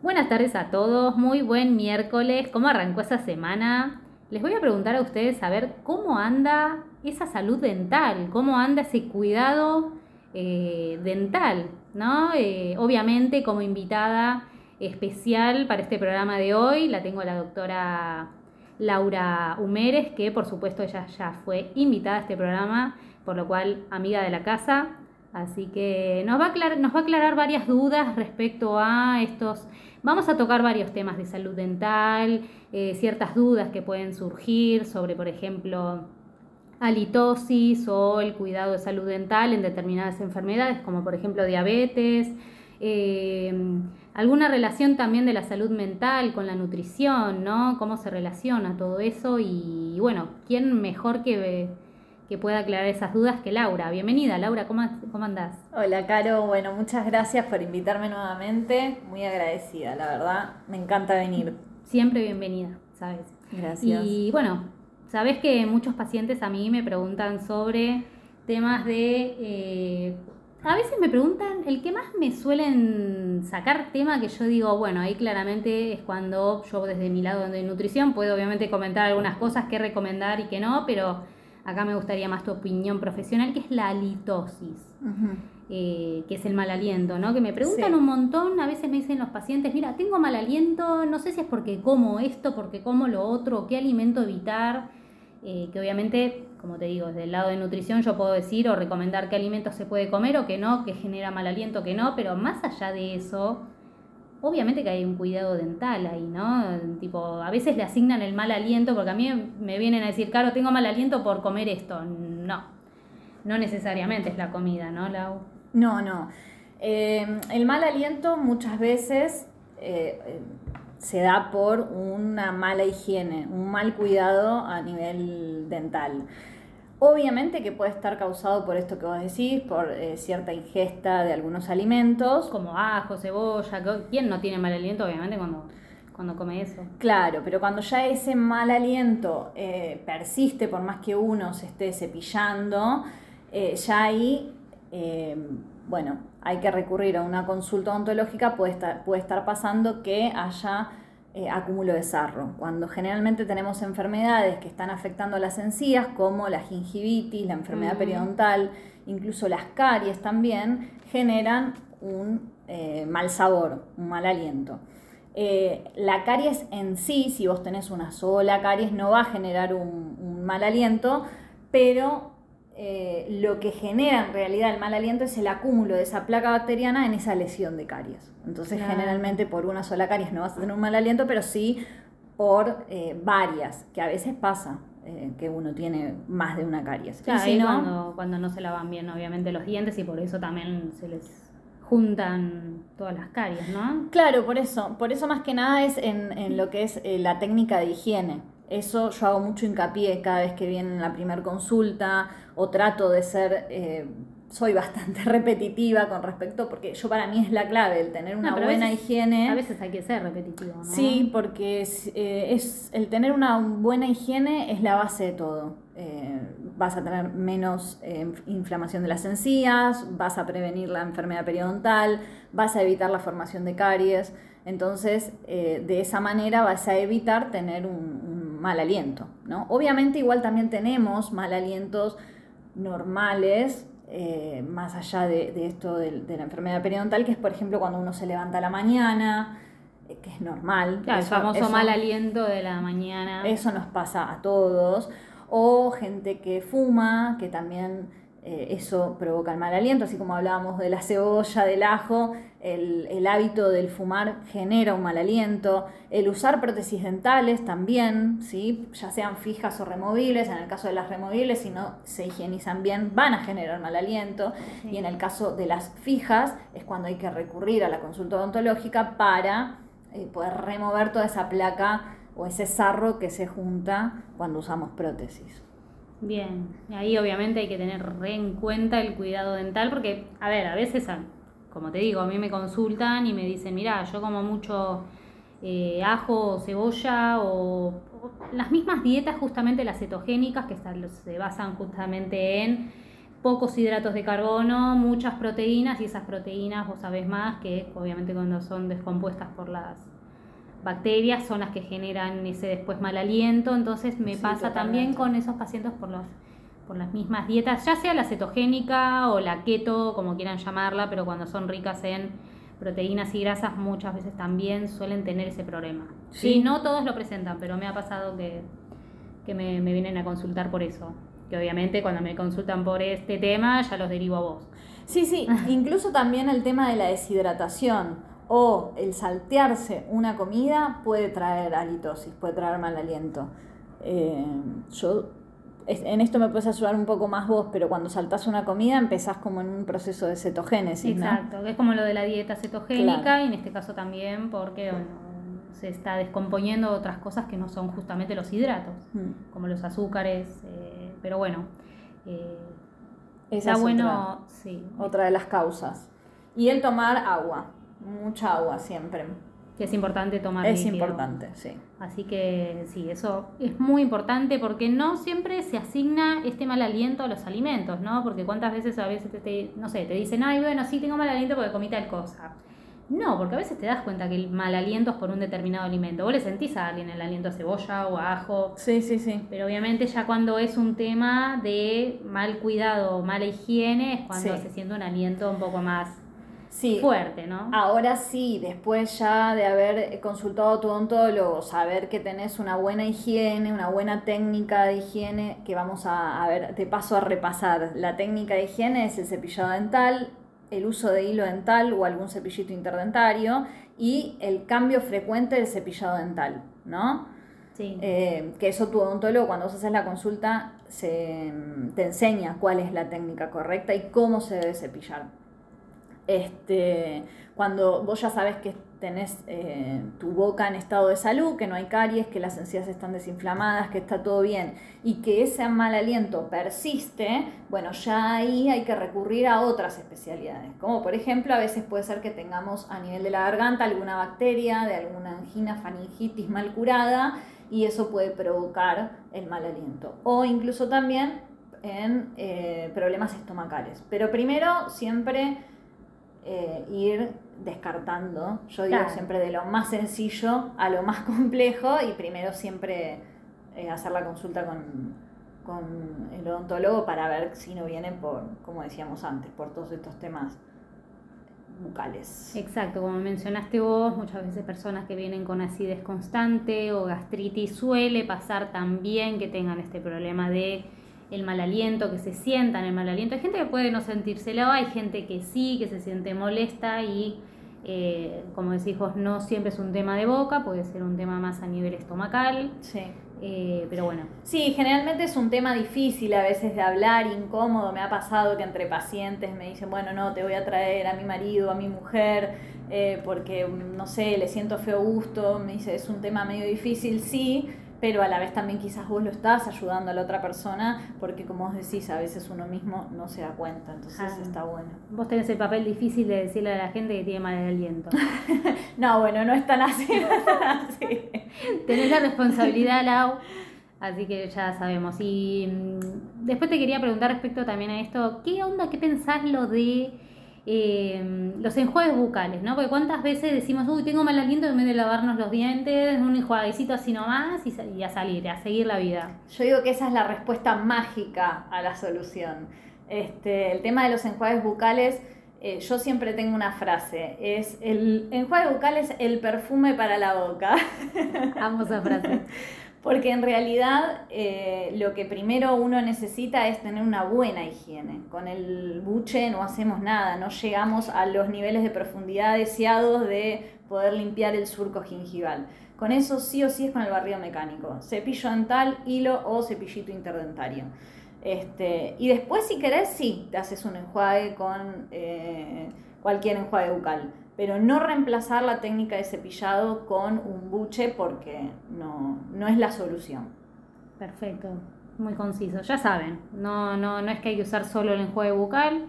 Buenas tardes a todos, muy buen miércoles. ¿Cómo arrancó esa semana? Les voy a preguntar a ustedes a ver cómo anda esa salud dental, cómo anda ese cuidado eh, dental, ¿no? Eh, obviamente como invitada especial para este programa de hoy la tengo la doctora Laura Humeres, que por supuesto ella ya fue invitada a este programa, por lo cual amiga de la casa. Así que nos va a nos va a aclarar varias dudas respecto a estos Vamos a tocar varios temas de salud dental, eh, ciertas dudas que pueden surgir sobre, por ejemplo, halitosis o el cuidado de salud dental en determinadas enfermedades, como por ejemplo diabetes, eh, alguna relación también de la salud mental con la nutrición, ¿no? Cómo se relaciona todo eso y, bueno, ¿quién mejor que que pueda aclarar esas dudas que Laura. Bienvenida, Laura, ¿cómo, cómo andás? Hola, Caro. Bueno, muchas gracias por invitarme nuevamente. Muy agradecida, la verdad. Me encanta venir. Siempre bienvenida, ¿sabes? Gracias. Y bueno, sabes que muchos pacientes a mí me preguntan sobre temas de... Eh, a veces me preguntan, el que más me suelen sacar tema que yo digo, bueno, ahí claramente es cuando yo desde mi lado de nutrición puedo obviamente comentar algunas cosas que recomendar y que no, pero acá me gustaría más tu opinión profesional, que es la halitosis, eh, que es el mal aliento, ¿no? Que me preguntan un montón, a veces me dicen los pacientes, mira, tengo mal aliento, no sé si es porque como esto, porque como lo otro, qué alimento evitar, eh, que obviamente, como te digo, desde el lado de nutrición yo puedo decir o recomendar qué alimentos se puede comer o qué no, que genera mal aliento, que no, pero más allá de eso, obviamente que hay un cuidado dental ahí, ¿no? Tipo, a veces le asignan el mal aliento, porque a mí me vienen a decir, Caro, tengo mal aliento por comer esto. No, no necesariamente es la comida, ¿no, Lau? No, no. Eh, el mal aliento muchas veces eh, se da por una mala higiene, un mal cuidado a nivel dental. Obviamente que puede estar causado por esto que vos decís, por eh, cierta ingesta de algunos alimentos. Como ajo, cebolla, ¿quién no tiene mal aliento obviamente cuando, cuando come eso? Claro, pero cuando ya ese mal aliento eh, persiste por más que uno se esté cepillando, eh, ya ahí, bueno, hay que recurrir a una consulta odontológica, puede estar, puede estar pasando que haya eh, acúmulo de sarro, cuando generalmente tenemos enfermedades que están afectando las encías, como la gingivitis, la enfermedad periodontal, incluso las caries también, generan un eh, mal sabor, un mal aliento. Eh, la caries en sí, si vos tenés una sola caries, no va a generar un, un mal aliento, pero eh, lo que genera en realidad el mal aliento es el acúmulo de esa placa bacteriana en esa lesión de caries. Entonces, generalmente por una sola caries no vas a tener un mal aliento, pero sí por eh, varias, que a veces pasa. Eh, que uno tiene más de una caries. Claro, si no, cuando, no se lavan bien, obviamente, los dientes y por eso también se les juntan todas las caries, ¿no? Claro, por eso. Por eso más que nada es en, en lo que es la técnica de higiene. Eso yo hago mucho hincapié cada vez que viene en la primera consulta o trato de ser, eh, soy bastante repetitiva con respecto, porque yo para mí es la clave, el tener una buena higiene. A veces hay que ser repetitivo, ¿no? Sí, porque eh, es, el tener una buena higiene es la base de todo. Eh, vas a tener menos inflamación de las encías, vas a prevenir la enfermedad periodontal, vas a evitar la formación de caries. Entonces, de esa manera vas a evitar tener un mal aliento, ¿no? Obviamente igual también tenemos mal alientos normales, eh, más allá de, esto de, la enfermedad periodontal, que es por ejemplo cuando uno se levanta a la mañana, eh, que es normal. el famoso mal aliento de la mañana. Eso nos pasa a todos. O gente que fuma, que también eh, eso provoca el mal aliento, así como hablábamos de la cebolla, del ajo, el, hábito del fumar genera un mal aliento, el usar prótesis dentales también, ¿sí? ya sean fijas o removibles, en el caso de las removibles, si no se higienizan bien, van a generar mal aliento, y en el caso de las fijas es cuando hay que recurrir a la consulta odontológica para eh, poder remover toda esa placa o ese sarro que se junta cuando usamos prótesis. Bien, y ahí obviamente hay que tener re en cuenta el cuidado dental porque, a ver, a veces, como te digo, a mí me consultan y me dicen, mira, yo como mucho eh, ajo o cebolla o, las mismas dietas justamente las cetogénicas que se basan justamente en pocos hidratos de carbono, muchas proteínas y esas proteínas vos sabés más que obviamente cuando son descompuestas por las bacterias son las que generan ese después mal aliento, entonces me pasa también con esos pacientes por los por las mismas dietas, ya sea la cetogénica o la keto, como quieran llamarla, pero cuando son ricas en proteínas y grasas muchas veces también suelen tener ese problema. Sí, no todos lo presentan, pero me ha pasado que, que me, me, vienen a consultar por eso. Que obviamente cuando me consultan por este tema ya los derivo a vos. Sí, sí, incluso también el tema de la deshidratación o el saltearse una comida puede traer halitosis, puede traer mal aliento. Eh, yo en esto me puedes ayudar un poco más vos, pero cuando saltás una comida empezás como en un proceso de cetogénesis. Exacto, es como lo de la dieta cetogénica y en este caso también porque se está descomponiendo otras cosas que no son justamente los hidratos, mm. como los azúcares, eh, pero bueno. Eh, Esa es bueno, otra, sí. Otra de las causas. Y el tomar agua, mucha agua siempre que es importante tomar Es importante, sí. Así que sí, eso es muy importante porque no siempre se asigna este mal aliento a los alimentos, ¿no? Porque cuántas veces a veces te, no sé, te dicen, ay, bueno, sí tengo mal aliento porque comí tal cosa. No, porque a veces te das cuenta que el mal aliento es por un determinado alimento. Vos le sentís a alguien el aliento a cebolla o a ajo. Sí, sí, sí. Pero obviamente ya cuando es un tema de mal cuidado o mala higiene es cuando se siente un aliento un poco más sí. fuerte, ¿no? Ahora sí, después ya de haber consultado a tu odontólogo, saber que tenés una buena higiene, una buena técnica de higiene, que vamos a, a ver, te paso a repasar. La técnica de higiene es el cepillado dental, el uso de hilo dental o algún cepillito interdentario y el cambio frecuente del cepillado dental, ¿no? Sí. Eh, que eso tu odontólogo cuando vos haces la consulta se, te enseña cuál es la técnica correcta y cómo se debe cepillar. Este, cuando vos ya sabes que tenés eh, tu boca en estado de salud, que no hay caries, que las encías están desinflamadas, que está todo bien y que ese mal aliento persiste, bueno, ya ahí hay que recurrir a otras especialidades, como por ejemplo a veces puede ser que tengamos a nivel de la garganta alguna bacteria, de alguna angina, faringitis mal curada y eso puede provocar el mal aliento. O incluso también en eh, problemas estomacales. Pero primero siempre eh, ir descartando, yo digo siempre de lo más sencillo a lo más complejo y primero siempre eh, hacer la consulta con, con el odontólogo para ver si no viene por, como decíamos antes, por todos estos temas bucales. Exacto, como mencionaste vos, muchas veces personas que vienen con acidez constante o gastritis suele pasar también que tengan este problema de el mal aliento, que se sientan el mal aliento. Hay gente que puede no sentírselo, hay gente que sí, que se siente molesta y, eh, como decís vos, no siempre es un tema de boca, puede ser un tema más a nivel estomacal. Sí. Eh, pero bueno. Sí, generalmente es un tema difícil a veces de hablar, incómodo. Me ha pasado que entre pacientes me dicen, bueno, no, te voy a traer a mi marido, a mi mujer, eh, porque, no sé, le siento feo gusto. Me dice, es un tema medio difícil, sí pero a la vez también quizás vos lo estás ayudando a la otra persona, porque como vos decís, a veces uno mismo no se da cuenta, entonces ah. está bueno. Vos tenés el papel difícil de decirle a la gente que tiene mal aliento. no, bueno, no es tan así, no es tan así. tenés la responsabilidad, Lau, así que ya sabemos. Y mm, después te quería preguntar respecto también a esto, ¿qué onda, qué pensás lo de eh, los enjuagues bucales, ¿no? Porque cuántas veces decimos, uy, tengo mal aliento en vez de lavarnos los dientes, un enjuaguecito así nomás y, a salir, a seguir la vida. Yo digo que esa es la respuesta mágica a la solución. Este, el tema de los enjuagues bucales, eh, yo siempre tengo una frase, es el enjuague bucal es el perfume para la boca. Amo esa frase. Porque en realidad eh, lo que primero uno necesita es tener una buena higiene. Con el buche no hacemos nada, no llegamos a los niveles de profundidad deseados de poder limpiar el surco gingival. Con eso sí o sí es con el barrido mecánico. Cepillo dental, hilo o cepillito interdentario. Este, y después si querés, sí, te haces un enjuague con eh, cualquier enjuague bucal pero no reemplazar la técnica de cepillado con un buche porque no, no es la solución. Perfecto, muy conciso. Ya saben, no, no, no es que hay que usar solo el enjuague bucal,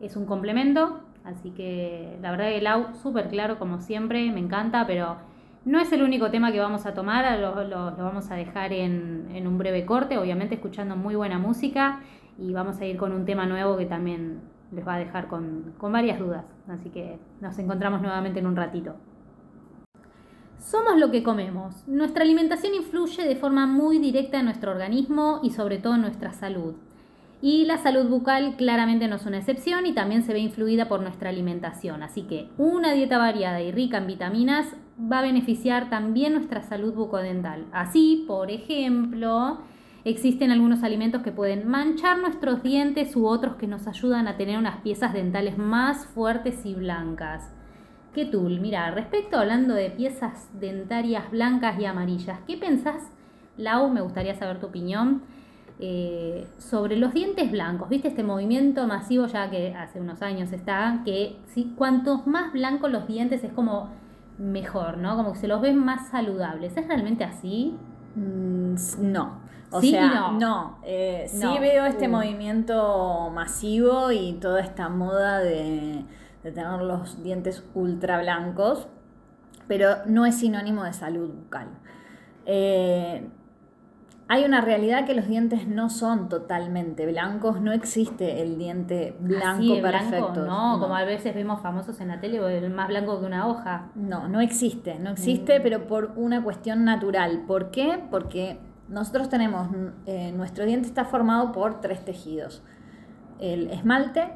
es un complemento, así que la verdad que el AU súper claro como siempre, me encanta, pero no es el único tema que vamos a tomar, lo, lo, vamos a dejar en, en un breve corte, obviamente escuchando muy buena música y vamos a ir con un tema nuevo que también les va a dejar con, con varias dudas. Así que nos encontramos nuevamente en un ratito. Somos lo que comemos. Nuestra alimentación influye de forma muy directa en nuestro organismo y sobre todo en nuestra salud. Y la salud bucal claramente no es una excepción y también se ve influida por nuestra alimentación. Así que una dieta variada y rica en vitaminas va a beneficiar también nuestra salud bucodental. Así, por ejemplo, existen algunos alimentos que pueden manchar nuestros dientes u otros que nos ayudan a tener unas piezas dentales más fuertes y blancas. ¿Qué tool? Mira, respecto hablando de piezas dentarias blancas y amarillas, ¿qué pensás, Lau? Me gustaría saber tu opinión. Eh, sobre los dientes blancos, ¿viste este movimiento masivo ya que hace unos años está? Que si cuantos más blancos los dientes es como mejor, ¿no? Como que se los ven más saludables. ¿Es realmente así? Mm, no. O sea, no. Eh, sí veo este uh. movimiento masivo y toda esta moda de de tener los dientes ultra blancos, pero no es sinónimo de salud bucal. Eh, hay una realidad que los dientes no son totalmente blancos, no existe el diente blanco perfecto. no, como a veces vemos famosos en la tele, el más blanco que una hoja. No, no existe, no existe, mm. pero por una cuestión natural. ¿Por qué? Porque nosotros tenemos, eh, nuestro diente está formado por tres tejidos. El esmalte,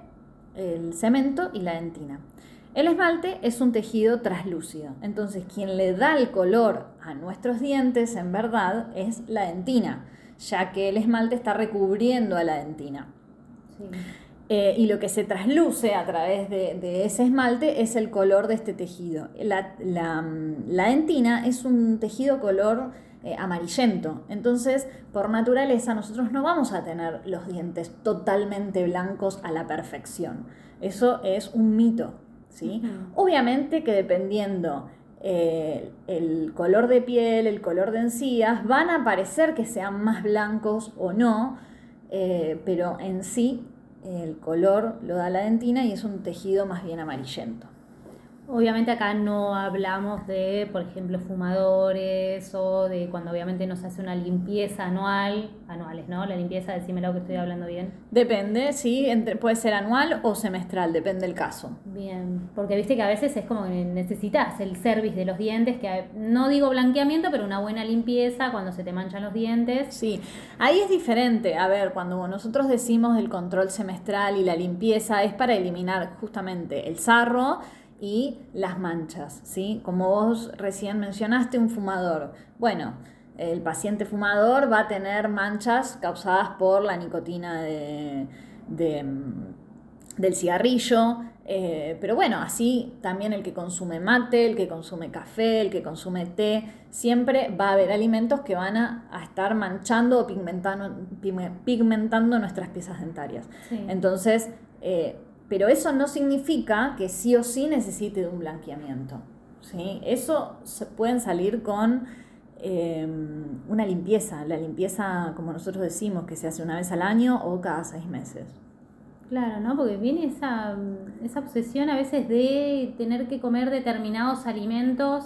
el cemento y la dentina. El esmalte es un tejido traslúcido, entonces quien le da el color a nuestros dientes en verdad es la dentina, ya que el esmalte está recubriendo a la dentina. Eh, y lo que se trasluce a través de, ese esmalte es el color de este tejido. La, la dentina es un tejido color eh, amarillento. Entonces, por naturaleza, nosotros no vamos a tener los dientes totalmente blancos a la perfección. Eso es un mito. ¿sí? Obviamente que dependiendo eh, el color de piel, el color de encías, van a parecer que sean más blancos o no, eh, pero en sí el color lo da la dentina y es un tejido más bien amarillento. Obviamente acá no hablamos de, por ejemplo, fumadores o de cuando obviamente nos hace una limpieza anual, anuales, ¿no? La limpieza, decime lo que estoy hablando bien. Depende, sí, puede ser anual o semestral, depende del caso. Bien, porque viste que a veces es como que necesitas el service de los dientes, que no digo blanqueamiento, pero una buena limpieza cuando se te manchan los dientes. Sí, ahí es diferente. A ver, cuando nosotros decimos el control semestral y la limpieza es para eliminar justamente el sarro y las manchas, ¿sí? Como vos recién mencionaste, un fumador. Bueno, el paciente fumador va a tener manchas causadas por la nicotina de, del cigarrillo, eh, pero bueno, así también el que consume mate, el que consume café, el que consume té, siempre va a haber alimentos que van a, estar manchando o pigmentando, pigmentando nuestras piezas dentarias. Entonces, eh, pero eso no significa que sí o sí necesite de un blanqueamiento. ¿sí? Eso se pueden salir con em, una limpieza, la limpieza, como nosotros decimos, que se hace una vez al año o cada seis meses. Claro, ¿no? Porque viene esa, esa obsesión a veces de tener que comer determinados alimentos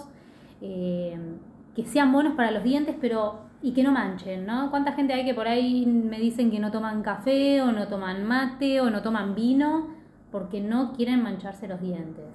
em, que sean buenos para los dientes, pero y que no manchen, ¿no? ¿Cuánta gente hay que por ahí me dicen que no toman café o no toman mate o no toman vino? Porque no quieren mancharse los dientes.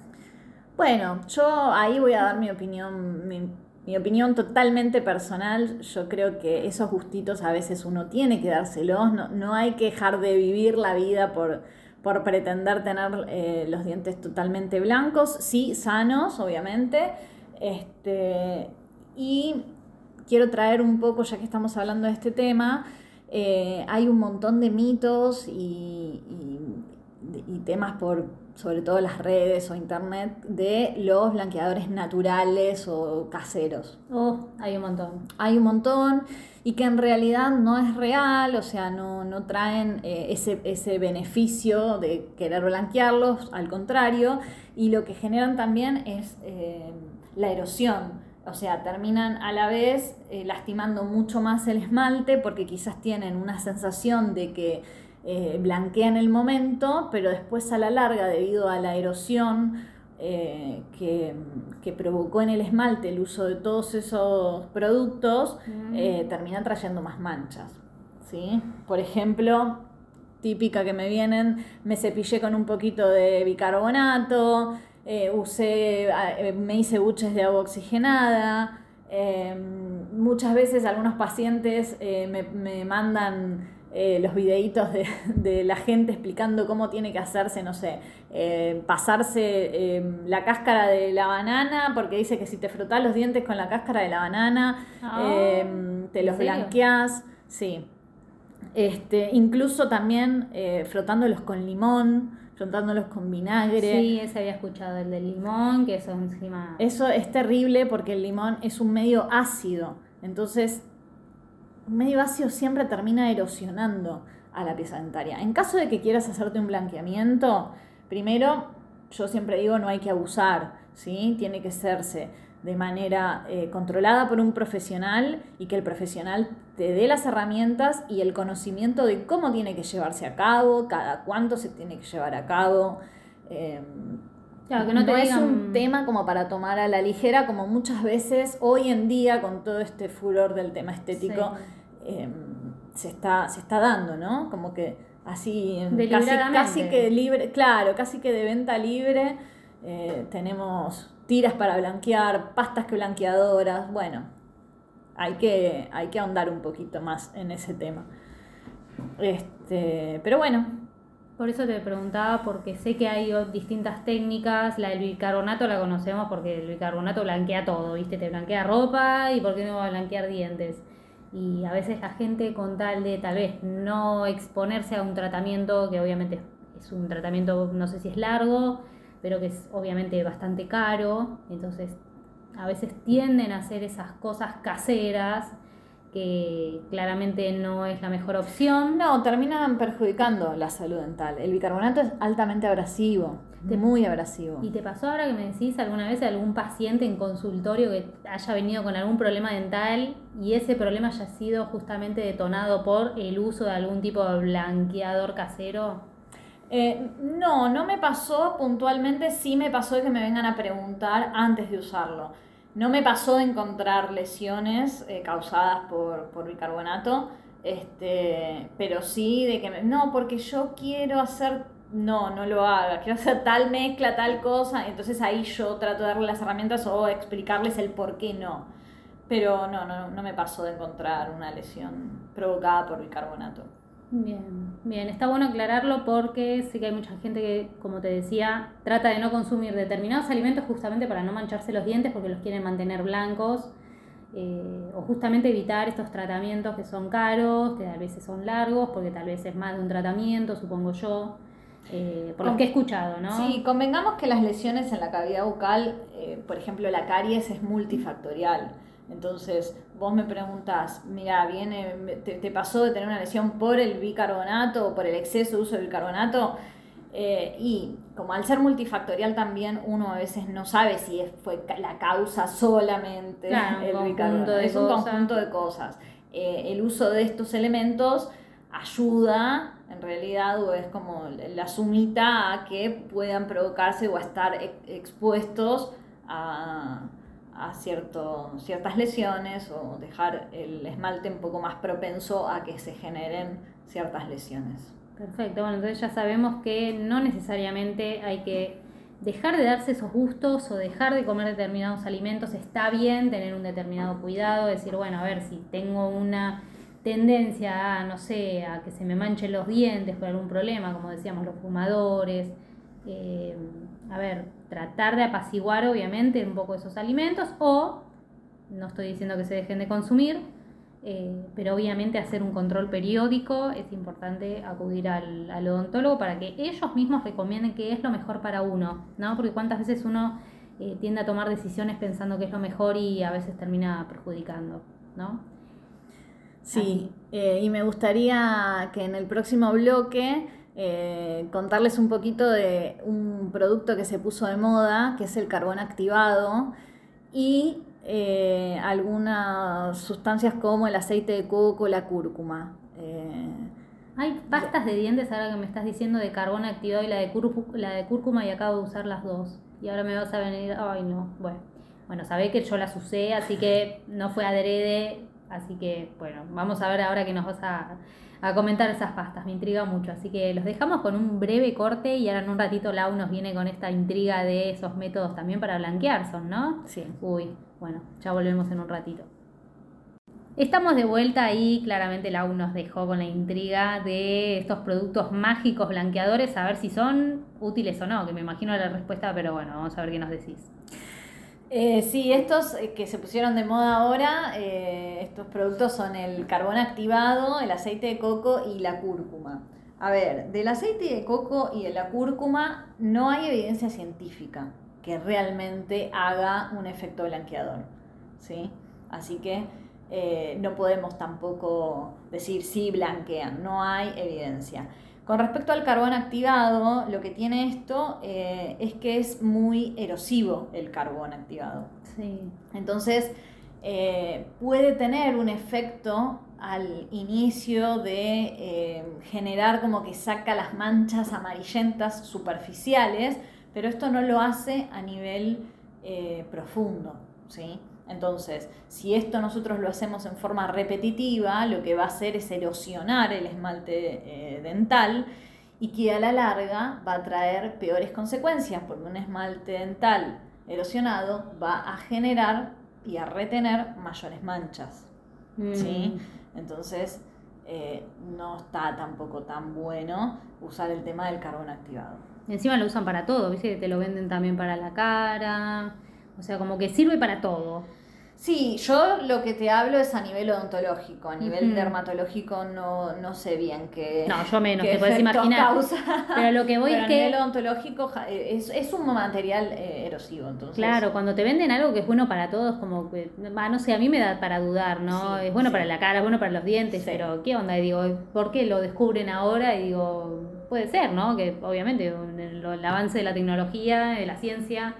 Bueno, yo ahí voy a dar mi opinión, mi, opinión totalmente personal. Yo creo que esos gustitos a veces uno tiene que dárselos. No, hay que dejar de vivir la vida por, por pretender tener eh, los dientes totalmente blancos, sí, sanos, obviamente. Este, y quiero traer un poco, ya que estamos hablando de este tema, eh, hay un montón de mitos y y temas por sobre todo las redes o internet de los blanqueadores naturales o caseros. Oh, hay un montón. Hay un montón y que en realidad no es real, o sea, no, traen eh, ese, ese beneficio de querer blanquearlos, al contrario, y lo que generan también es eh, la erosión. O sea, terminan a la vez eh, lastimando mucho más el esmalte porque quizás tienen una sensación de que eh, blanquea en el momento, pero después a la larga, debido a la erosión eh, que, provocó en el esmalte el uso de todos esos productos, mm. eh, termina trayendo más manchas. ¿sí? Por ejemplo, típica que me vienen, me cepillé con un poquito de bicarbonato, eh, usé, me hice buches de agua oxigenada. Muchas veces algunos pacientes me, me, mandan los videitos de, de, la gente explicando cómo tiene que hacerse, no sé, pasarse em, la cáscara de la banana, porque dice que si te frotas los dientes con la cáscara de la banana, ah, em, te los blanqueas. Sí. Este, incluso también eh, frotándolos con limón, frotándolos con vinagre. Sí, ese había escuchado, el del limón, que eso encima... Eso es terrible porque el limón es un medio ácido. Entonces, medio ácido siempre termina erosionando a la pieza dentaria. En caso de que quieras hacerte un blanqueamiento, primero, yo siempre digo, no hay que abusar, ¿sí? Tiene que hacerse de manera eh, controlada por un profesional y que el profesional te dé las herramientas y el conocimiento de cómo tiene que llevarse a cabo, cada cuánto se tiene que llevar a cabo. Em, claro, que no, te es un tema como para tomar a la ligera, como muchas veces hoy en día con todo este furor del tema estético em, se, está, se está dando, ¿no? Como que así, casi, casi que libre, claro, casi que de venta libre eh, tenemos tiras para blanquear, pastas que blanqueadoras, bueno, hay que, hay que ahondar un poquito más en ese tema. Este, pero bueno. Por eso te preguntaba, porque sé que hay distintas técnicas. La del bicarbonato la conocemos porque el bicarbonato blanquea todo, ¿viste? Te blanquea ropa y ¿por qué no va a blanquear dientes? Y a veces la gente, con tal de tal vez no exponerse a un tratamiento que obviamente es un tratamiento, no sé si es largo, pero que es obviamente bastante caro, entonces a veces tienden a hacer esas cosas caseras que claramente no es la mejor opción. No, terminan perjudicando la salud dental. El bicarbonato es altamente abrasivo, muy abrasivo. ¿Y te pasó ahora que me decís alguna vez algún paciente en consultorio que haya venido con algún problema dental y ese problema haya sido justamente detonado por el uso de algún tipo de blanqueador casero? Eh, no, no me pasó puntualmente, sí me pasó de que me vengan a preguntar antes de usarlo. No me pasó de encontrar lesiones eh, causadas por, por, bicarbonato, este, pero sí de que no, porque yo quiero hacer, no, no lo haga, quiero hacer tal mezcla, tal cosa, entonces ahí yo trato de darle las herramientas o explicarles el por qué no. Pero no, no, no me pasó de encontrar una lesión provocada por bicarbonato. Bien, bien, está bueno aclararlo porque sé que hay mucha gente que, como te decía, trata de no consumir determinados alimentos justamente para no mancharse los dientes porque los quieren mantener blancos eh, o justamente evitar estos tratamientos que son caros, que a veces son largos porque tal vez es más de un tratamiento, supongo yo. Eh, por lo que he escuchado, ¿no? Sí, convengamos que las lesiones en la cavidad bucal, eh, por ejemplo, la caries es multifactorial. Entonces, vos me preguntás, mira, viene, te, pasó de tener una lesión por el bicarbonato o por el exceso de uso del bicarbonato. Eh, y como al ser multifactorial también uno a veces no sabe si fue la causa solamente el bicarbonato. Es un conjunto de cosas. El uso de estos elementos ayuda en realidad o es como la sumita a que puedan provocarse o a estar expuestos a, a cierto, ciertas lesiones o dejar el esmalte un poco más propenso a que se generen ciertas lesiones. Perfecto, bueno, entonces ya sabemos que no necesariamente hay que dejar de darse esos gustos o dejar de comer determinados alimentos. Está bien tener un determinado cuidado, decir, bueno, a ver, si tengo una tendencia a, no sé, a que se me manchen los dientes por algún problema, como decíamos, los fumadores, eh, a ver, tratar de apaciguar obviamente un poco esos alimentos o, no estoy diciendo que se dejen de consumir, eh, pero obviamente hacer un control periódico es importante acudir al, odontólogo para que ellos mismos recomienden qué es lo mejor para uno, ¿no? Porque cuántas veces uno eh, tiende a tomar decisiones pensando que es lo mejor y a veces termina perjudicando, ¿no? Sí, y me gustaría que en el próximo bloque eh, contarles un poquito de un producto que se puso de moda, que es el carbón activado, y eh, algunas sustancias como el aceite de coco, la cúrcuma. Eh, Hay pastas de dientes ahora que me estás diciendo de carbón activado y la de, la de cúrcuma y acabo de usar las dos. Y ahora me vas a venir, ay no, bueno. Bueno, sabés que yo las usé, así que no fue adrede, Así que, bueno, vamos a ver ahora que nos vas a, a comentar esas pastas. Me intriga mucho. Así que los dejamos con un breve corte y ahora en un ratito Lau nos viene con esta intriga de esos métodos también para blanquear, ¿son, no? Sí. Uy, bueno, ya volvemos en un ratito. Estamos de vuelta ahí, claramente Lau nos dejó con la intriga de estos productos mágicos blanqueadores, a ver si son útiles o no, que me imagino la respuesta, pero bueno, vamos a ver qué nos decís. Eh, sí, estos eh, que se pusieron de moda ahora, eh, estos productos son el carbón activado, el aceite de coco y la cúrcuma. A ver, del aceite de coco y de la cúrcuma no hay evidencia científica que realmente haga un efecto blanqueador, ¿sí? Así que no podemos tampoco decir si blanquean, no hay evidencia. Con respecto al carbón activado, lo que tiene esto eh, es que es muy erosivo el carbón activado. Sí. Entonces, eh, puede tener un efecto al inicio de generar como que saca las manchas amarillentas superficiales, pero esto no lo hace a nivel profundo. ¿sí? Entonces, si esto nosotros lo hacemos en forma repetitiva, lo que va a hacer es erosionar el esmalte eh, dental y que a la larga va a traer peores consecuencias, porque un esmalte dental erosionado va a generar y a retener mayores manchas. ¿sí? Mm. Entonces, eh, no está tampoco tan bueno usar el tema del carbón activado. Encima lo usan para todo, ¿viste? Te lo venden también para la cara. O sea, como que sirve para todo. Sí, yo lo que te hablo es a nivel odontológico, a nivel dermatológico no, no sé bien qué. No, yo menos, te puedes imaginar. Pero lo que voy es que. A nivel odontológico eh, es, es un material eh, erosivo, entonces. Claro, cuando te venden algo que es bueno para todos, como que. no sé, a mí me da para dudar, ¿no? es bueno para la cara, es bueno para los dientes, pero ¿qué onda? Y digo, ¿por qué lo descubren ahora? Y digo, puede ser, ¿no? Que obviamente el avance de la tecnología, de la ciencia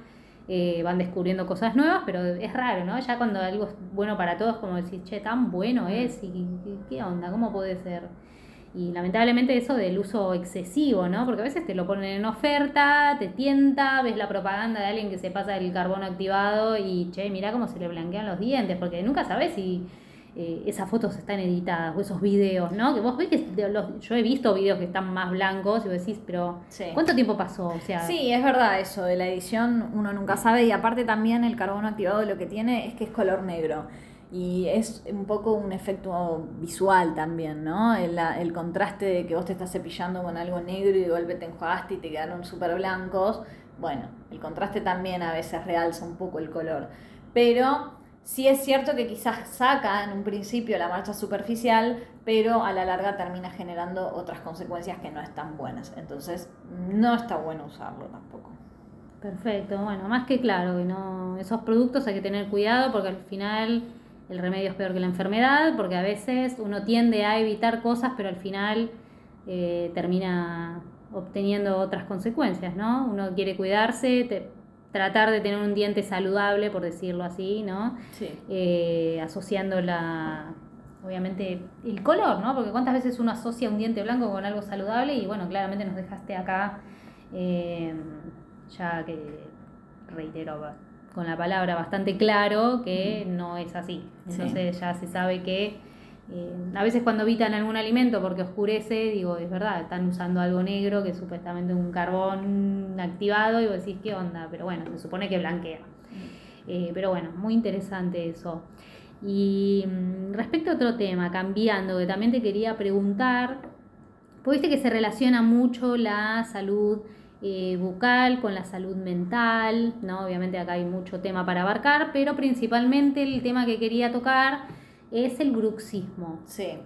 eh, van descubriendo cosas nuevas, pero es raro, ¿no? Ya cuando algo es bueno para todos, como decir, che, tan bueno es, y qué onda, ¿cómo puede ser? Y lamentablemente eso del uso excesivo, ¿no? Porque a veces te lo ponen en oferta, te tienta, ves la propaganda de alguien que se pasa el carbono activado y, che, mira cómo se le blanquean los dientes, porque nunca sabes si eh, esas fotos están editadas o esos videos, ¿no? Que vos ves que yo he visto videos que están más blancos y vos decís, pero ¿cuánto tiempo pasó? O sea, sí, es verdad eso, de la edición uno nunca sabe y aparte también el carbono activado lo que tiene es que es color negro. Y es un poco un efecto visual también, ¿no? El, el contraste de que vos te estás cepillando con algo negro y de golpe te enjuagaste y te quedaron súper blancos. Bueno, el contraste también a veces realza un poco el color. Pero Sí es cierto que quizás saca en un principio la marcha superficial, pero a la larga termina generando otras consecuencias que no están buenas. Entonces, no está bueno usarlo tampoco. Perfecto, bueno, más que claro que no esos productos hay que tener cuidado porque al final el remedio es peor que la enfermedad, porque a veces uno tiende a evitar cosas, pero al final eh, termina obteniendo otras consecuencias, ¿no? Uno quiere cuidarse, te, tratar de tener un diente saludable, por decirlo así, ¿no? Sí. Eh, asociando la, obviamente, el color, ¿no? Porque cuántas veces uno asocia un diente blanco con algo saludable y bueno, claramente nos dejaste acá, eh, ya que reitero con la palabra bastante claro que no es así. Entonces ya se sabe que eh, a veces cuando evitan algún alimento porque oscurece, digo, es verdad, están usando algo negro que es supuestamente un carbón activado y vos decís, ¿qué onda? Pero bueno, se supone que blanquea. Eh, pero bueno, muy interesante eso. Y mm, respecto a otro tema, cambiando, que también te quería preguntar, pues viste que se relaciona mucho la salud eh, bucal con la salud mental, ¿no? Obviamente acá hay mucho tema para abarcar, pero principalmente el tema que quería tocar es el bruxismo. Sí.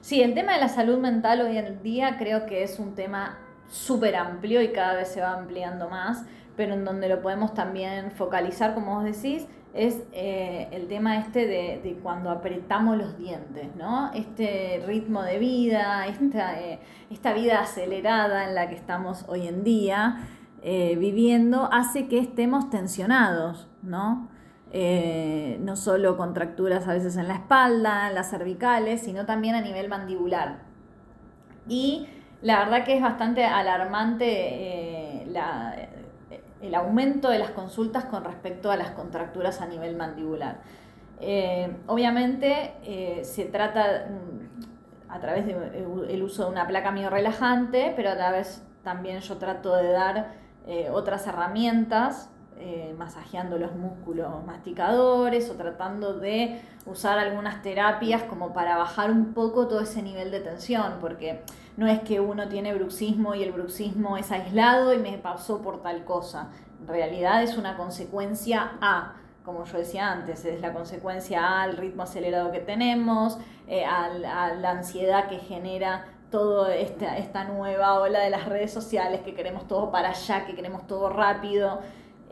Sí, el tema de la salud mental hoy en día creo que es un tema súper amplio y cada vez se va ampliando más, pero en donde lo podemos también focalizar, como vos decís, es eh, el tema este de, cuando apretamos los dientes, ¿no? Este ritmo de vida, esta, eh, esta vida acelerada en la que estamos hoy en día eh, viviendo, hace que estemos tensionados, ¿no? Eh, no solo contracturas a veces en la espalda, en las cervicales, sino también a nivel mandibular. Y la verdad que es bastante alarmante eh, el aumento de las consultas con respecto a las contracturas a nivel mandibular. Eh, obviamente eh, se trata mm, a través del uso de una placa medio relajante, pero a la vez también yo trato de dar otras herramientas masajeando los músculos masticadores o tratando de usar algunas terapias como para bajar un poco todo ese nivel de tensión, porque no es que uno tiene bruxismo y el bruxismo es aislado y me pasó por tal cosa. En realidad es una consecuencia A, como yo decía antes, es la consecuencia A al ritmo acelerado que tenemos, eh, a, la ansiedad que genera toda esta, esta nueva ola de las redes sociales, que queremos todo para allá, que queremos todo rápido.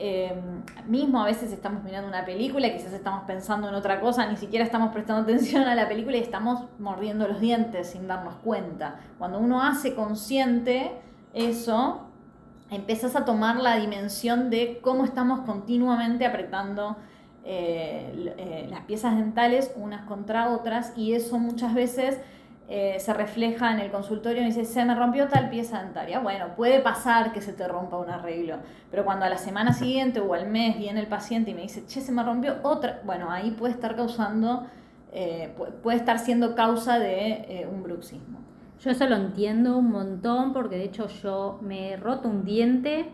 Em, mismo a veces estamos mirando una película quizás estamos pensando en otra cosa, ni siquiera estamos prestando atención a la película y estamos mordiendo los dientes sin darnos cuenta. Cuando uno hace consciente eso, empezás a tomar la dimensión de cómo estamos continuamente apretando eh, eh, las piezas dentales unas contra otras y eso muchas veces eh, se refleja en el consultorio y dice, se me rompió tal pieza dentaria. Bueno, puede pasar que se te rompa un arreglo, pero cuando a la semana siguiente o al mes viene el paciente y me dice, che, se me rompió otra, bueno, ahí puede estar causando, eh, puede estar siendo causa de eh, un bruxismo. Yo eso lo entiendo un montón porque de hecho yo me he roto un diente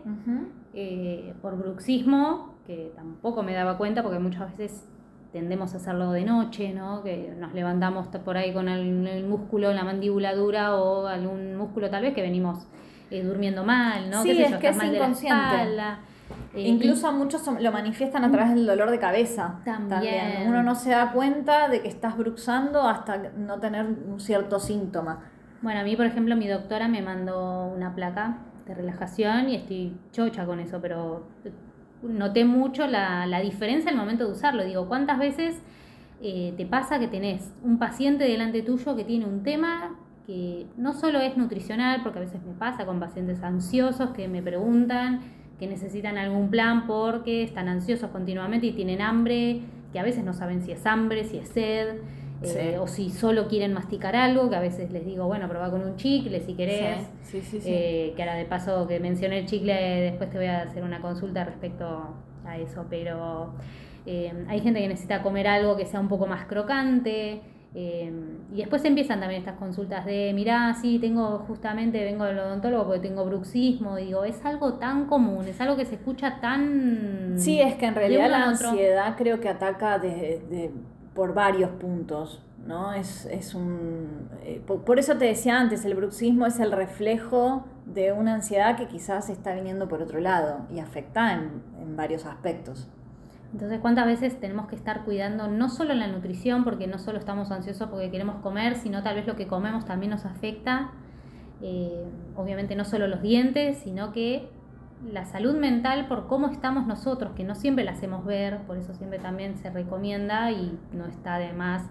por bruxismo, que tampoco me daba cuenta porque muchas veces tendemos a hacerlo de noche, ¿no? Que nos levantamos por ahí con el, músculo, la mandíbula dura o algún músculo tal vez que venimos eh, durmiendo mal, ¿no? Sí, es que es inconsciente. Eh, Incluso muchos lo manifiestan a través del dolor de cabeza. También. Uno no se da cuenta de que estás bruxando hasta no tener un cierto síntoma. Bueno, a mí, por ejemplo, mi doctora me mandó una placa de relajación y estoy chocha con eso, pero noté mucho la, la diferencia el momento de usarlo. Digo, ¿cuántas veces eh, te pasa que tenés un paciente delante tuyo que tiene un tema que no solo es nutricional, porque a veces me pasa con pacientes ansiosos que me preguntan que necesitan algún plan porque están ansiosos continuamente y tienen hambre, que a veces no saben si es hambre, si es sed, eh, o si solo quieren masticar algo, que a veces les digo, bueno, prueba con un chicle si querés. Eh, que ahora de paso que mencioné el chicle, después te voy a hacer una consulta respecto a eso. Pero eh, hay gente que necesita comer algo que sea un poco más crocante. y después empiezan también estas consultas de, mirá, sí, tengo justamente, vengo del odontólogo porque tengo bruxismo, digo, es algo tan común, es algo que se escucha tan... Sí, es que en realidad la ansiedad creo que ataca desde por varios puntos, ¿no? Es, es un, eh, por, eso te decía antes, el bruxismo es el reflejo de una ansiedad que quizás está viniendo por otro lado y afecta en, en varios aspectos. Entonces, ¿cuántas veces tenemos que estar cuidando no solo la nutrición, porque no solo estamos ansiosos porque queremos comer, sino tal vez lo que comemos también nos afecta? Eh, obviamente no solo los dientes, sino que la salud mental por cómo estamos nosotros, que no siempre la hacemos ver, por eso siempre también se recomienda y no está de más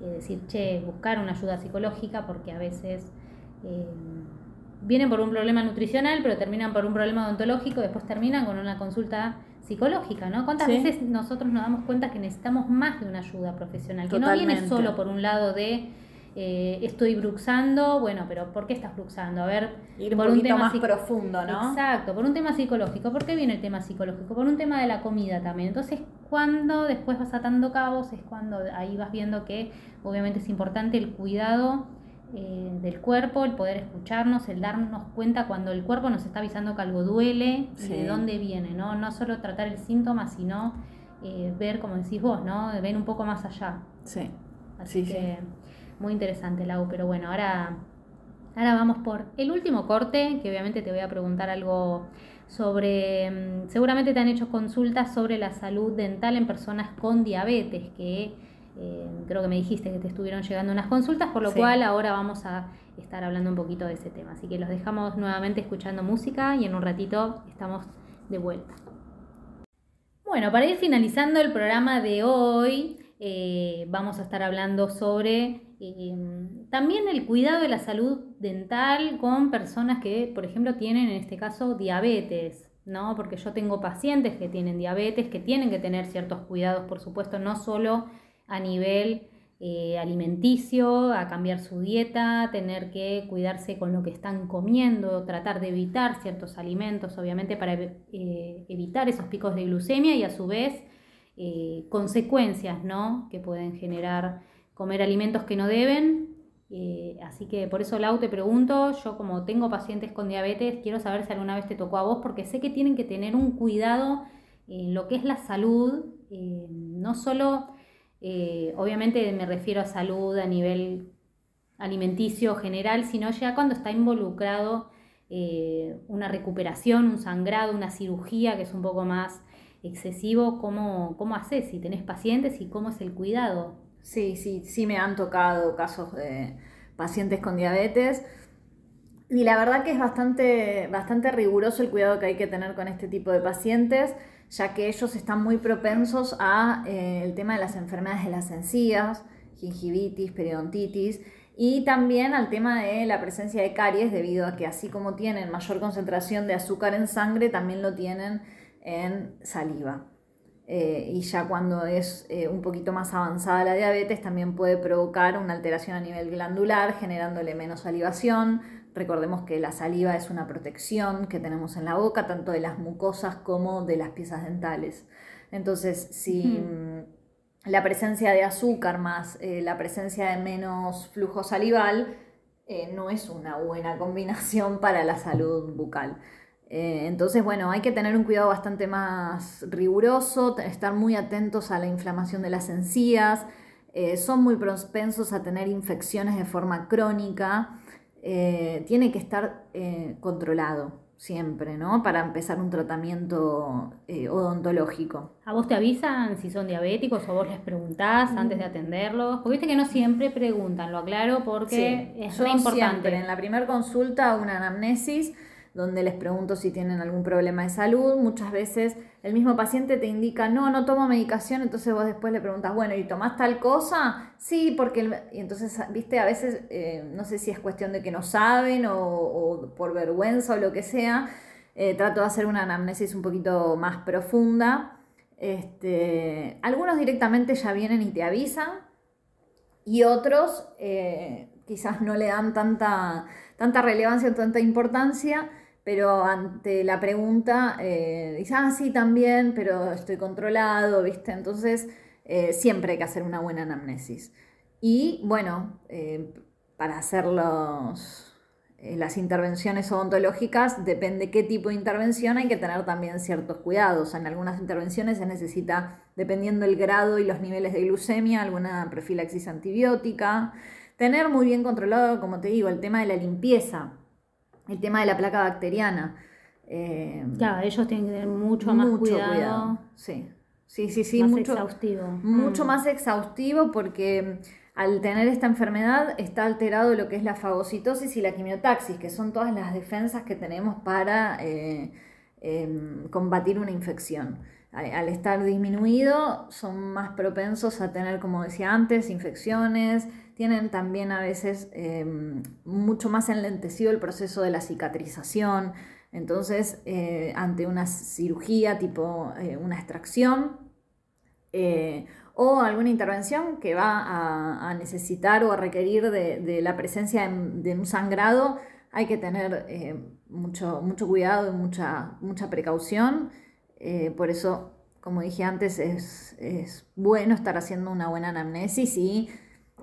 eh, decir, che, buscar una ayuda psicológica, porque a veces eh, vienen por un problema nutricional, pero terminan por un problema odontológico después terminan con una consulta psicológica, ¿no? ¿Cuántas veces nosotros nos damos cuenta que necesitamos más de una ayuda profesional? Que no viene solo por un lado de eh, estoy bruxando, bueno, pero ¿por qué estás bruxando? A ver, Ir por un, tema más profundo, ¿no? Exacto, por un tema psicológico. ¿Por qué viene el tema psicológico? Por un tema de la comida también. Entonces, cuando después vas atando cabos, es cuando ahí vas viendo que obviamente es importante el cuidado eh, del cuerpo, el poder escucharnos, el darnos cuenta cuando el cuerpo nos está avisando que algo duele de dónde viene, ¿no? No solo tratar el síntoma, sino eh, ver, como decís vos, ¿no? Ver un poco más allá. Sí. Así que muy interesante, Lau, pero bueno, ahora, ahora vamos por el último corte, que obviamente te voy a preguntar algo sobre, mm, seguramente te han hecho consultas sobre la salud dental en personas con diabetes, que eh, creo que me dijiste que te estuvieron llegando unas consultas, por lo cual ahora vamos a estar hablando un poquito de ese tema. Así que los dejamos nuevamente escuchando música y en un ratito estamos de vuelta. Bueno, para ir finalizando el programa de hoy, eh, vamos a estar hablando sobre Em, también el cuidado de la salud dental con personas que, por ejemplo, tienen en este caso diabetes, ¿no? Porque yo tengo pacientes que tienen diabetes, que tienen que tener ciertos cuidados, por supuesto, no solo a nivel eh, alimenticio, a cambiar su dieta, tener que cuidarse con lo que están comiendo, tratar de evitar ciertos alimentos, obviamente, para eh, evitar esos picos de glucemia y a su vez eh, consecuencias ¿no? que pueden generar comer alimentos que no deben. Eh, así que por eso, Lau, te pregunto, yo como tengo pacientes con diabetes, quiero saber si alguna vez te tocó a vos, porque sé que tienen que tener un cuidado en lo que es la salud, no solo, obviamente me refiero a salud a nivel alimenticio general, sino ya cuando está involucrado eh, una recuperación, un sangrado, una cirugía que es un poco más excesivo, ¿cómo, cómo haces si tenés pacientes y cómo es el cuidado? Sí, sí, sí me han tocado casos de pacientes con diabetes. Y la verdad que es bastante, bastante riguroso el cuidado que hay que tener con este tipo de pacientes, ya que ellos están muy propensos a eh, el tema de las enfermedades de las encías, gingivitis, periodontitis, y también al tema de la presencia de caries, debido a que así como tienen mayor concentración de azúcar en sangre, también lo tienen en saliva. Eh, y ya cuando es eh, un poquito más avanzada la diabetes, también puede provocar una alteración a nivel glandular, generándole menos salivación. Recordemos que la saliva es una protección que tenemos en la boca, tanto de las mucosas como de las piezas dentales. Entonces, si la presencia de azúcar más eh, la presencia de menos flujo salival no es una buena combinación para la salud bucal. Eh, entonces, bueno, hay que tener un cuidado bastante más riguroso, estar muy atentos a la inflamación de las encías, son muy propensos a tener infecciones de forma crónica, tiene que estar controlado siempre, ¿no? Para empezar un tratamiento eh, odontológico. ¿A vos te avisan si son diabéticos o vos les preguntás mm. antes de atenderlos? Porque viste que no siempre preguntan, lo aclaro porque es muy importante. Siempre, en la primera consulta, una anamnesis donde les pregunto si tienen algún problema de salud. Muchas veces el mismo paciente te indica, no, no tomo medicación, entonces vos después le preguntas, bueno, ¿y tomás tal cosa? Sí, porque, y entonces, viste, a veces, eh, no sé si es cuestión de que no saben o, por vergüenza o lo que sea, eh, trato de hacer una anamnesis un poquito más profunda. Este, algunos directamente ya vienen y te avisan y otros eh, quizás no le dan tanta, tanta relevancia o tanta importancia pero ante la pregunta eh, dice, ah, sí, también, pero estoy controlado, ¿viste? Entonces, eh, siempre hay que hacer una buena anamnesis. Y bueno, eh, para hacer los, las intervenciones odontológicas, depende qué tipo de intervención, hay que tener también ciertos cuidados. En algunas intervenciones se necesita, dependiendo el grado y los niveles de glucemia, alguna profilaxis antibiótica. Tener muy bien controlado, como te digo, el tema de la limpieza el tema de la placa bacteriana. Eh, claro, ellos tienen que tener mucho más cuidado. Sí, sí, sí, sí. Más mucho, exhaustivo. Mucho mm. más exhaustivo porque al tener esta enfermedad está alterado lo que es la fagocitosis y la quimiotaxis, que son todas las defensas que tenemos para eh, em, combatir una infección. Al estar disminuido son más propensos a tener, como decía antes, infecciones, tienen también a veces em, mucho más enlentecido el proceso de la cicatrización. Entonces, eh, ante una cirugía tipo eh, una extracción eh, o alguna intervención que va a, necesitar o a requerir de, la presencia de, un sangrado, hay que tener mucho, mucho cuidado y mucha, mucha precaución. por eso, como dije antes, es, es bueno estar haciendo una buena anamnesis y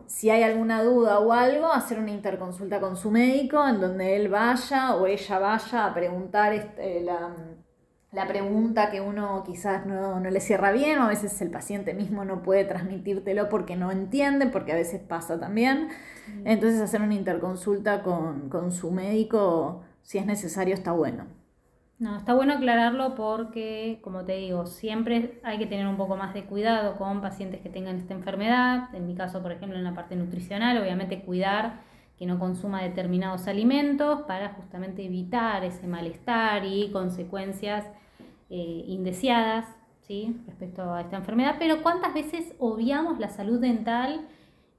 si hay alguna duda o algo, hacer una interconsulta con su médico en donde él vaya o ella vaya a preguntar este, la, pregunta que uno quizás no, le cierra bien o a veces el paciente mismo no puede transmitírtelo porque no entiende, porque a veces pasa también. Entonces hacer una interconsulta con, con su médico, si es necesario, está bueno. No, está bueno aclararlo porque, como te digo, siempre hay que tener un poco más de cuidado con pacientes que tengan esta enfermedad. En mi caso, por ejemplo, en la parte nutricional, obviamente cuidar que no consuma determinados alimentos para justamente evitar ese malestar y consecuencias eh, indeseadas ¿sí? respecto a esta enfermedad. Pero ¿cuántas veces obviamos la salud dental?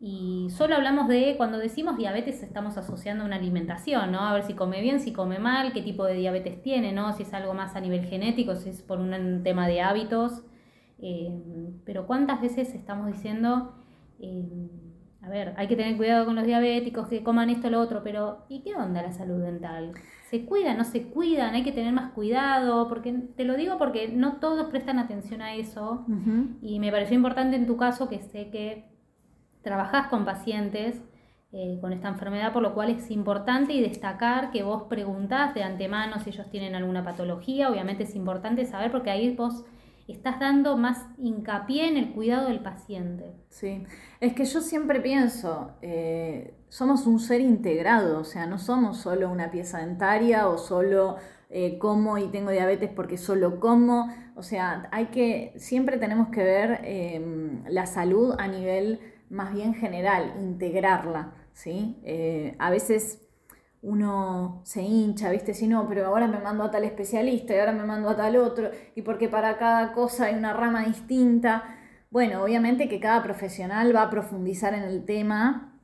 Y solo hablamos de, cuando decimos diabetes, estamos asociando a una alimentación, ¿no? A ver si come bien, si come mal, qué tipo de diabetes tiene, ¿no? Si es algo más a nivel genético, si es por un tema de hábitos. Eh, pero ¿cuántas veces estamos diciendo, eh, a ver, hay que tener cuidado con los diabéticos, que coman esto lo otro, pero ¿y qué onda la salud dental? ¿Se cuidan, no se cuidan? Hay que tener más cuidado, porque te lo digo porque no todos prestan atención a eso y me pareció importante en tu caso que sé que trabajás con pacientes eh, con esta enfermedad, por lo cual es importante y destacar que vos preguntás de antemano si ellos tienen alguna patología, obviamente es importante saber porque ahí vos estás dando más hincapié en el cuidado del paciente. Sí, es que yo siempre pienso, eh, somos un ser integrado, o sea, no somos solo una pieza dentaria o solo eh, como y tengo diabetes porque solo como, o sea, hay que, siempre tenemos que ver em, la salud a nivel más bien general, integrarla, ¿sí? Eh, a veces uno se hincha, ¿viste? Si no, pero ahora me mando a tal especialista y ahora me mando a tal otro, y porque para cada cosa hay una rama distinta. Bueno, obviamente que cada profesional va a profundizar en el tema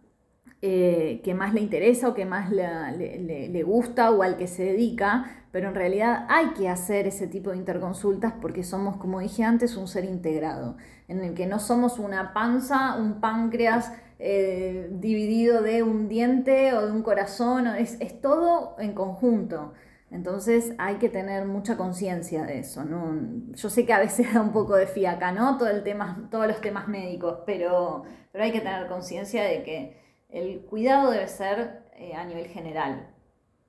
eh, que más le interesa o que más le, gusta o al que se dedica, pero en realidad hay que hacer ese tipo de interconsultas porque somos, como dije antes, un ser integrado, en el que no somos una panza, un páncreas, eh, dividido de un diente o de un corazón, es, todo en conjunto. Entonces hay que tener mucha conciencia de eso. ¿no? Yo sé que a veces da un poco de fiaca, ¿no? Todo el tema, todos los temas médicos, pero, pero hay que tener conciencia de que el cuidado debe ser eh, a nivel general,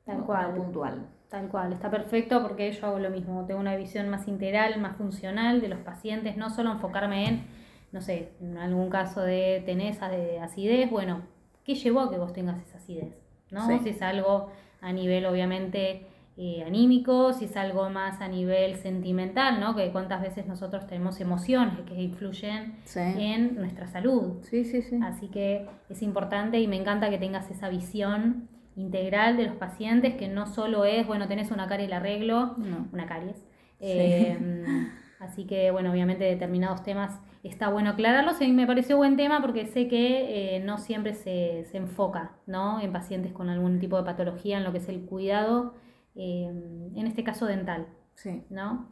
tal cual. puntual. Tal cual, está perfecto porque yo hago lo mismo, tengo una visión más integral, más funcional de los pacientes, no solo enfocarme en no sé, en algún caso de tenés de acidez, bueno, ¿qué llevó a que vos tengas esa acidez? ¿no? Si es algo a nivel obviamente eh, anímico, si es algo más a nivel sentimental, ¿no? Que cuántas veces nosotros tenemos emociones que influyen en nuestra salud. Sí, sí, sí. Así que es importante y me encanta que tengas esa visión integral de los pacientes, que no solo es, bueno, tenés una caries y la arreglo, una caries. Eh, así que, bueno, obviamente determinados temas está bueno aclararlos y me pareció buen tema porque sé que eh, no siempre se, enfoca ¿no? en pacientes con algún tipo de patología en lo que es el cuidado, eh, en este caso dental. Sí. ¿no?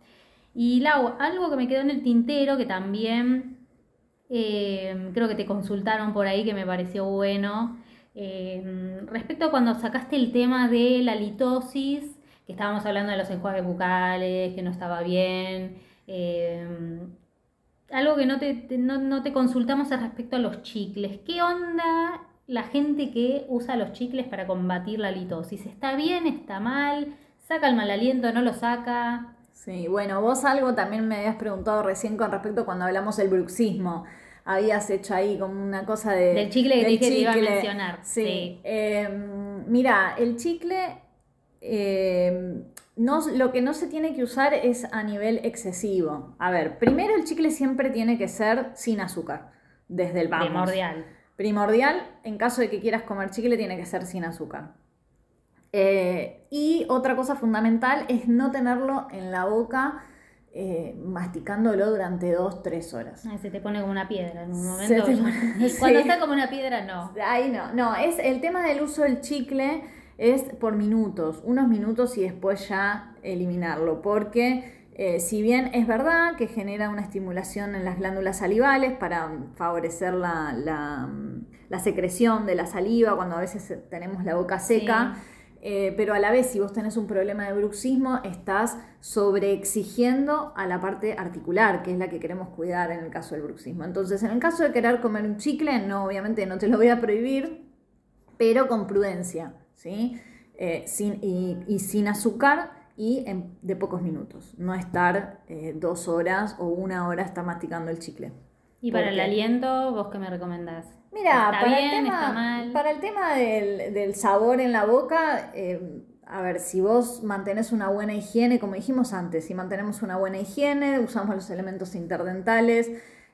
Y Lau, algo que me quedó en el tintero que también eh, creo que te consultaron por ahí que me pareció bueno. Respecto a cuando sacaste el tema de la litosis, que estábamos hablando de los enjuagues bucales, que no estaba bien algo que no te, no, te consultamos es respecto a los chicles. ¿Qué onda la gente que usa los chicles para combatir la litosis? ¿Está bien? ¿Está mal? ¿Saca el mal aliento? ¿No lo saca? Sí, bueno, vos algo también me habías preguntado recién con respecto cuando hablamos del bruxismo. Habías hecho ahí como una cosa de... Del chicle que dije que iba a mencionar. Sí. Em, mira, el chicle... Em, no, lo que no se tiene que usar es a nivel excesivo. A ver, primero el chicle siempre tiene que ser sin azúcar, desde el vamos. Primordial. Primordial, en caso de que quieras comer chicle, tiene que ser sin azúcar. Eh, y otra cosa fundamental es no tenerlo en la boca eh, masticándolo durante dos, tres horas. se te pone como una piedra en un momento. Cuando está como una piedra, no. Ahí no. No, es el tema del uso del chicle es por minutos, unos minutos y después ya eliminarlo, porque eh, si bien es verdad que genera una estimulación en las glándulas salivales para favorecer la, la, secreción de la saliva cuando a veces tenemos la boca seca, eh, pero a la vez si vos tenés un problema de bruxismo estás sobreexigiendo a la parte articular, que es la que queremos cuidar en el caso del bruxismo. Entonces, en el caso de querer comer un chicle, no, obviamente no te lo voy a prohibir, pero con prudencia. ¿sí? Eh, sin, y, sin azúcar y de pocos minutos. No estar eh, dos horas o una hora estar masticando el chicle. ¿Y para el aliento, vos qué me recomendás? Mira, para, el tema, para el tema del, sabor en la boca, eh, a ver, si vos mantenés una buena higiene, como dijimos antes, si mantenemos una buena higiene, usamos los elementos interdentales,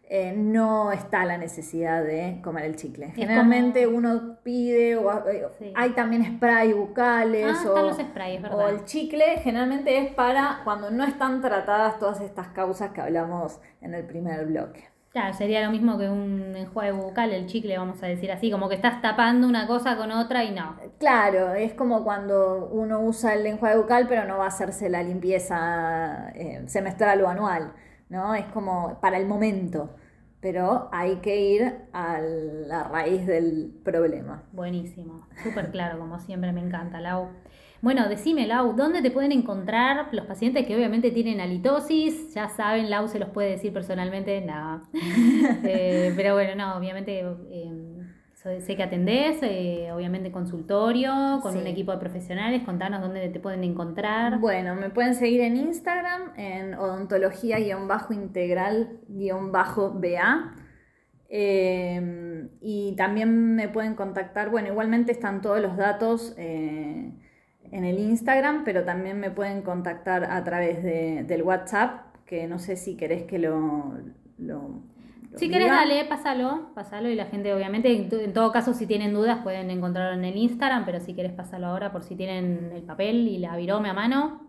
eh, no está la necesidad de comer el chicle. Generalmente uno pide, o eh, hay también spray bucales, ah, o, o, el chicle, generalmente es para cuando no están tratadas todas estas causas que hablamos en el primer bloque. Claro, sería lo mismo que un enjuague bucal, el chicle, vamos a decir así, como que estás tapando una cosa con otra y no. Claro, es como cuando uno usa el enjuague bucal pero no va a hacerse la limpieza eh, semestral o anual. ¿no? Es como para el momento. pero hay que ir a la raíz del problema. Buenísimo, súper claro, como siempre, me encanta, Lau. Bueno, decime, Lau, ¿dónde te pueden encontrar los pacientes que obviamente tienen halitosis? Ya saben, Lau se los puede decir personalmente, nada. Eh, pero bueno, no, obviamente eh, sé que atendés, eh, obviamente consultorio, con un equipo de profesionales. Contanos dónde te pueden encontrar. Bueno, me pueden seguir en Instagram, en odontología-integral-BA. y también me pueden contactar, bueno, igualmente están todos los datos en el Instagram, pero también me pueden contactar a través de, del WhatsApp, que no sé si querés que lo... lo, si querés, dale, pásalo, pásalo y la gente obviamente, en, todo caso, si tienen dudas pueden encontrarlo en el Instagram, pero si querés pasarlo ahora por si tienen el papel y la virome a mano,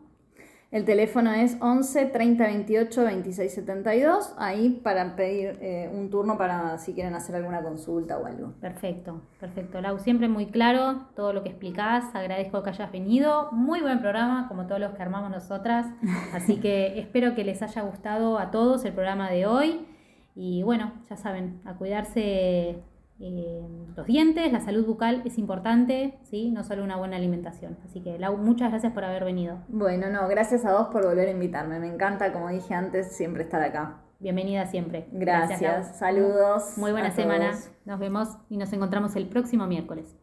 el teléfono es 11 30 28 26 72, ahí para pedir eh, un turno para si quieren hacer alguna consulta o algo. Perfecto, perfecto. Lau, siempre muy claro todo lo que explicás, agradezco que hayas venido, muy buen programa como todos los que armamos nosotras, así que espero que les haya gustado a todos el programa de hoy. Y bueno, ya saben, a cuidarse eh, los dientes, la salud bucal es importante, ¿sí? no solo una buena alimentación. Así que, Lau, muchas gracias por haber venido. Bueno, no, gracias a vos por volver a invitarme. Me encanta, como dije antes, siempre estar acá. Bienvenida siempre. Gracias, saludos. Muy buena semana. Nos vemos y nos encontramos el próximo miércoles.